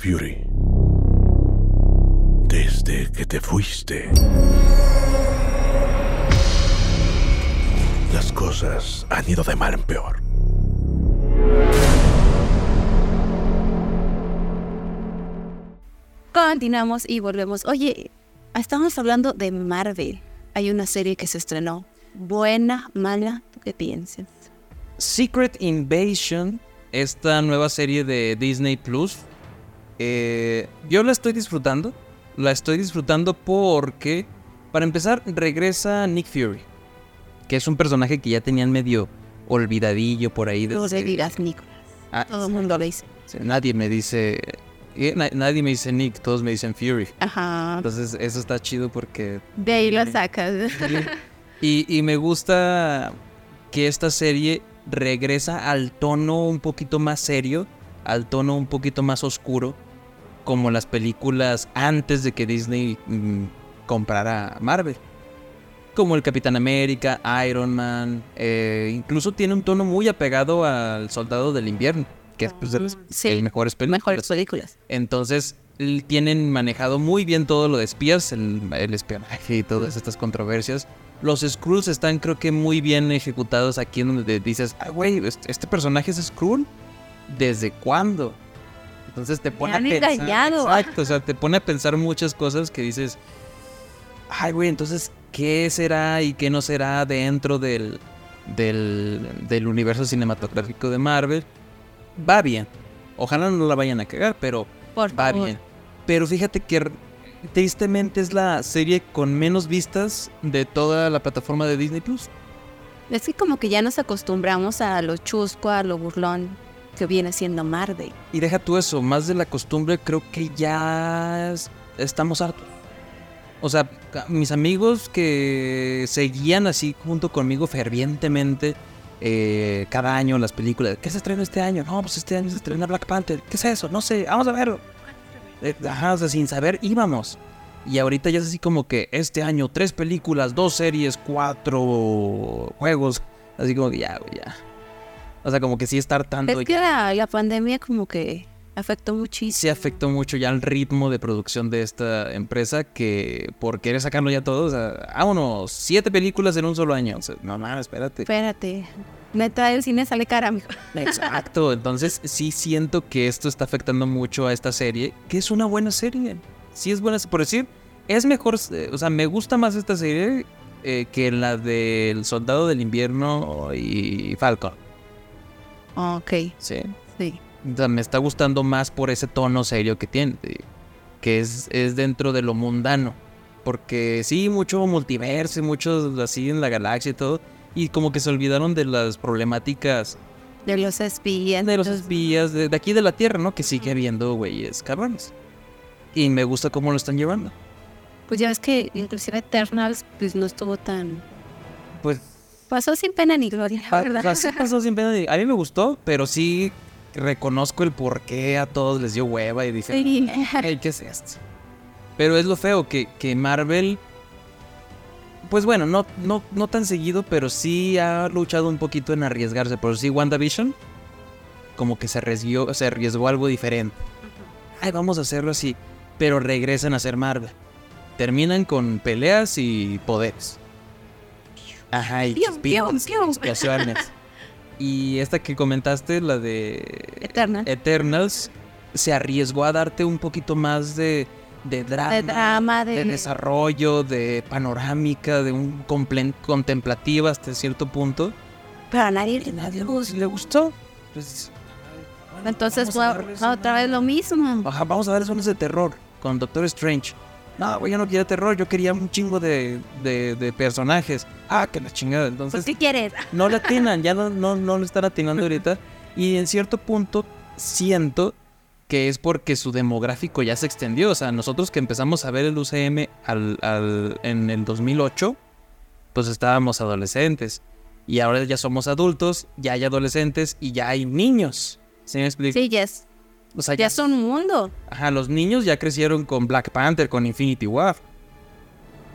Fury, desde que te fuiste, las cosas han ido de mal en peor. Continuamos y volvemos. Oye, estamos hablando de Marvel. Hay una serie que se estrenó. Buena, mala, ¿tú qué piensas? Secret Invasion, esta nueva serie de Disney Plus, eh, yo la estoy disfrutando. La estoy disfrutando porque, para empezar, regresa Nick Fury, que es un personaje que ya tenían medio olvidadillo por ahí. No le digas Nicolás. Ah, Todo el mundo le dice. Nadie me dice. na- nadie me dice Nick, todos me dicen Fury. Ajá. Entonces, eso está chido porque De ahí lo sacas. Y, y me gusta que esta serie regresa al tono un poquito más serio, al tono un poquito más oscuro, como las películas antes de que Disney mm, comprara Marvel. Como el Capitán América, Iron Man, eh, incluso tiene un tono muy apegado al Soldado del Invierno, que es pues, de las Sí, mejores películas. Mejores películas. Entonces tienen manejado muy bien todo lo de espías, el, el espionaje y todas estas controversias. Los Skrulls están creo que muy bien ejecutados aquí en donde dices, ah, güey, este, este personaje es Skrull. ¿Desde cuándo? Entonces te pone han a pensar. Exacto, o sea, te pone a pensar muchas cosas que dices, ay, güey, entonces, ¿qué será y qué no será dentro del, del, del universo cinematográfico de Marvel? Va bien. Ojalá no la vayan a cagar, pero Por va favor. bien. Pero fíjate que tristemente es la serie con menos vistas de toda la plataforma de Disney Plus. Es que como que ya nos acostumbramos a lo chusco, a lo burlón que viene siendo Marvel. Y deja tú eso, más de la costumbre, creo que ya es- estamos hartos. O sea, mis amigos que seguían así junto conmigo fervientemente eh, cada año las películas. ¿Qué se estrena este año? No, pues este año se estrena Black Panther. ¿Qué es eso? No sé, vamos a verlo. Eh, Ajá, o sea, sin saber íbamos. Y ahorita ya es así como que este año tres películas, dos series, cuatro juegos. Así como que ya, ya. O sea, como que sí estar tanto. Es que la, la pandemia como que afectó muchísimo. se afectó mucho ya el ritmo de producción de esta empresa que por querer sacarlo ya todo, o sea, vámonos, siete películas en un solo año. O sea, no, no, espérate. Espérate. Neta, el cine sale cara, amigo. Exacto, entonces sí siento que esto está afectando mucho a esta serie, que es una buena serie. Sí es buena, por decir, es mejor, eh, o sea, me gusta más esta serie eh, que la del Soldado del Invierno y Falcon. Ok, Sí. sí. O sea, me está gustando más por ese tono serio que tiene, que es, es dentro de lo mundano. Porque sí, mucho multiverso, y mucho así en la galaxia y todo. Y como que se olvidaron de las problemáticas De los espías. de los espías de, de aquí de la Tierra, ¿no? Que sigue habiendo güeyes cabrones. Y me gusta cómo lo están llevando. Pues ya ves que inclusive Eternals pues no estuvo tan... Pues Pasó sin pena ni gloria, la pa- verdad. pasó sin pena de- A mí me gustó, pero sí reconozco el por qué a todos les dio hueva y dije, Sí. ¿qué es esto? Pero es lo feo que, que Marvel, pues bueno, no, no, no tan seguido, pero sí ha luchado un poquito en arriesgarse. Por sí, WandaVision, como que se arriesgó, se arriesgó algo diferente. Ay, vamos a hacerlo así. Pero regresan a ser Marvel. Terminan con peleas y poderes. Ajá, y Piu, chispitas, piu, piu. explosiones. Y esta que comentaste, la de Eternal. Eternals se arriesgó a darte un poquito más de, de drama, De drama, de... de desarrollo, de panorámica, de un contemplativa hasta cierto punto. Pero a nadie le Nadie le gustó. Pues, Entonces fue otra vez lo mismo. Ajá, vamos a ver zonas de terror con Doctor Strange. No, güey, yo no quería terror, yo quería un chingo de, de, de personajes. Ah, que la chingada. Entonces, Pues, ¿qué quieres? no le atinan, ya no, no, no lo están atinando ahorita. Y en cierto punto siento que es porque su demográfico ya se extendió. O sea, nosotros que empezamos a ver el UCM al, al- en el 2008, pues estábamos adolescentes. Y ahora ya somos adultos, ya hay adolescentes y ya hay niños. ¿Sí me explico? Sí, ya es, O sea, ya es un mundo. Ajá, los niños ya crecieron con Black Panther, con Infinity War.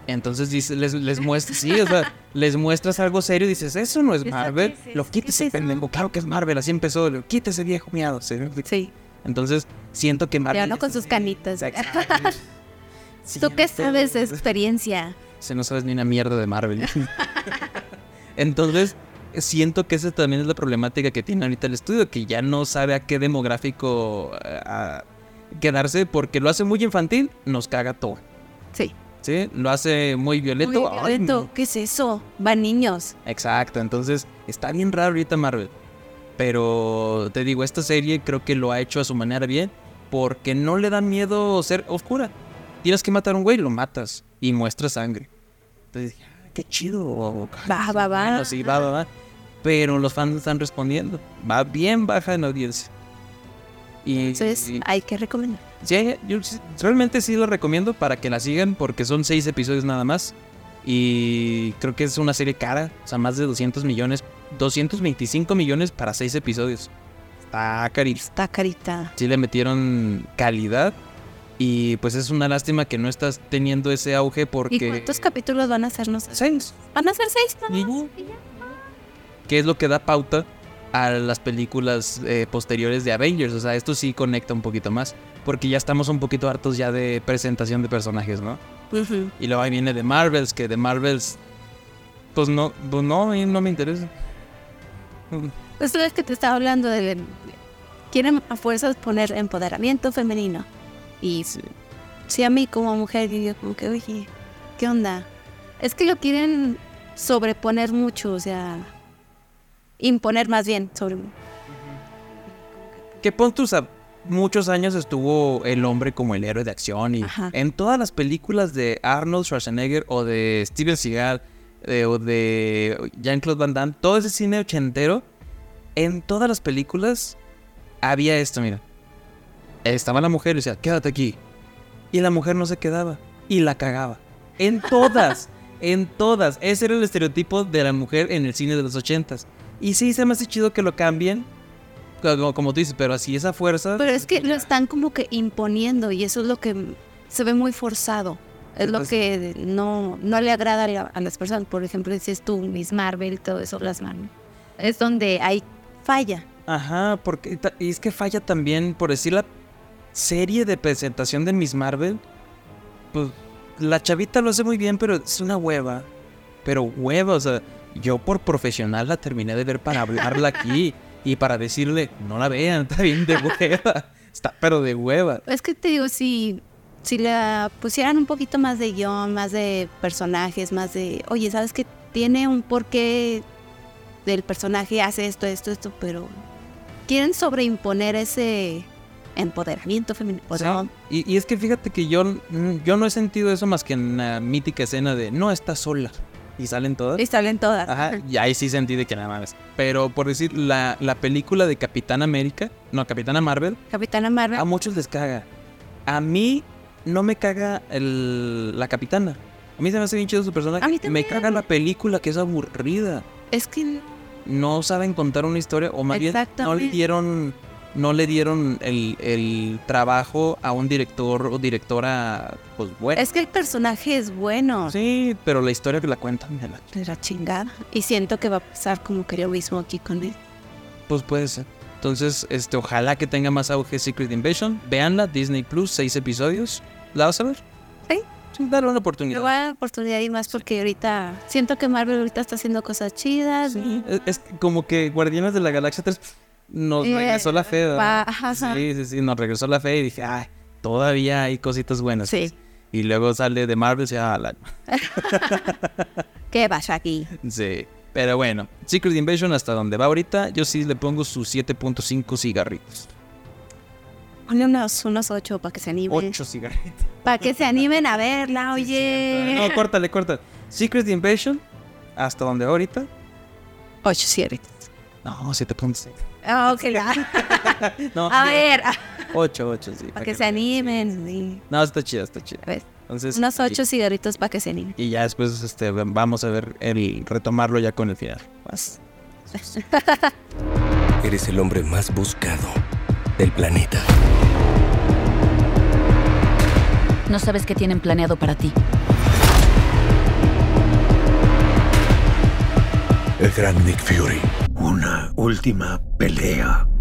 Entonces dice, les, les muestras, sí, o sea, les muestras algo serio y dices, eso no es ¿Eso Marvel. es Lo quítese, pendejo. Claro que es Marvel, así empezó. lo- Quítese, viejo miado. ¿sí? Sí. Entonces, siento que Marvel... Ya no con sus canitas. Exacto. ¿Tú qué sabes de experiencia? Se no sabes ni una mierda de Marvel. Entonces, siento que esa también es la problemática que tiene ahorita el estudio, que ya no sabe a qué demográfico eh, a quedarse porque lo hace muy infantil, nos caga todo. Sí. ¿Sí? Lo hace muy ay, violento. ¿Qué es eso? Van niños. Exacto, entonces está bien raro ahorita Marvel. Pero te digo, esta serie creo que lo ha hecho a su manera bien porque no le da miedo ser oscura. Tienes que matar a un güey, lo matas y muestra sangre. Entonces dije, "Ah, qué chido. Va, va, va. Sí, va, va, va. Pero los fans están respondiendo. Va bien baja en audiencia. Y, Entonces, y- hay que recomendar. Sí, yo realmente sí lo recomiendo para que la sigan porque son seis episodios nada más. Y creo que es una serie cara, o sea, más de 200 millones, 225 millones para seis episodios. Está carísimo. Está carita. Sí le metieron calidad y pues es una lástima que no estás teniendo ese auge ¿Y porque... cuántos capítulos van a hacernos? Seis. Van a ser seis. nada Y más, ya. y ya. que es lo que da pauta a las películas eh, posteriores de Avengers. O sea, esto sí conecta un poquito más. Porque ya estamos un poquito hartos ya de presentación de personajes, ¿no? Y luego ahí viene de Marvels, que de Marvels, pues no, pues no, no me interesa. Pues es que te estaba hablando de... Quieren a fuerzas poner empoderamiento femenino. Y Sí. a mí como mujer, yo como que, oye, ¿qué onda? Es que lo quieren sobreponer mucho, o sea... Imponer más bien sobre... Que pon sea, muchos años estuvo el hombre como el héroe de acción. Y Ajá. en todas las películas de Arnold Schwarzenegger o de Steven Seagal eh, o de Jean-Claude Van Damme, todo ese cine ochentero, en todas las películas había esto, mira. Estaba la mujer y decía, quédate aquí. Y la mujer no se quedaba. Y la cagaba. En todas. en todas. Ese era el estereotipo de la mujer en el cine de los ochentas. Y sí, se me hace chido que lo cambien. Como, como tú dices, pero así esa fuerza. Pero es que lo están como que imponiendo y eso es lo que se ve muy forzado. Es lo que no, no le agrada a, la- a las personas. Por ejemplo, dices tú, Miss Marvel, todo eso, las Marvel. Es donde hay falla. Ajá, porque y es que falla también, por decir la serie de presentación de Miss Marvel, pues la chavita lo hace muy bien, pero es una hueva. Pero hueva, o sea, yo por profesional la terminé de ver para hablarla aquí y para decirle, no la vean, está bien de hueva. Está pero de hueva. Es que te digo, si, si la pusieran un poquito más de guion, más de personajes, más de, oye, ¿sabes que Tiene un porqué del personaje, hace esto, esto, esto, pero quieren sobreimponer ese empoderamiento femenino. Sí. Y, y es que fíjate que yo, mm, yo no he sentido eso más que en la mítica escena de no está sola. Y salen todas. y salen todas. Ajá, y ahí sí sentí de que nada más. Pero por decir, la, la película de Capitán América, no, Capitana Marvel, Capitana Marvel. a muchos les caga. A mí no me caga el, la Capitana. A mí se me hace bien chido su personaje. A mí me caga la película que es aburrida. Es que No saben contar una historia o más bien no le dieron no le dieron el, el trabajo a un director o directora pues bueno. Es que el personaje es bueno. Sí, pero la historia que la cuentan me la De la chingada. Y siento que va a pasar como que lo mismo aquí con él. Pues puede ser. Entonces, este, ojalá que tenga más auge Secret Invasion. Véanla, Disney Plus, seis episodios. ¿La vas a ver? Sí. Sí, dale una Le oportunidad. voy a dar oportunidad y más porque ahorita siento que Marvel ahorita está haciendo cosas chidas. Sí, es, es como que Guardianes de la Galaxia 3 nos Eh, regresó la fe. Sí, sí, sí, nos regresó la fe y dije, ay, todavía hay cositas buenas. Sí. Y luego sale de Marvel y dice, ah, la... ¿Qué pasa aquí? Sí. Pero bueno, Secret Invasion hasta donde va ahorita, yo sí le pongo sus 7.5 cigarritos. Ponle unos, unos ocho para que se animen. 8 cigarritos. Para que se animen a verla, oye. No, córtale, córtale. Secret Invasion, hasta donde ahorita. Ocho cigarritos. No, 7.6. Ah, ok, la- No, A ver, 8, 8, sí. para que se animen. sí. No, está chida, está ver, Entonces, unos sí. ocho cigarritos para que se animen. Y ya después este, vamos a ver el retomarlo ya con el final. Más. Eres el hombre más buscado del planeta. No sabes qué tienen planeado para ti. El gran Nick Fury. Una última pelea.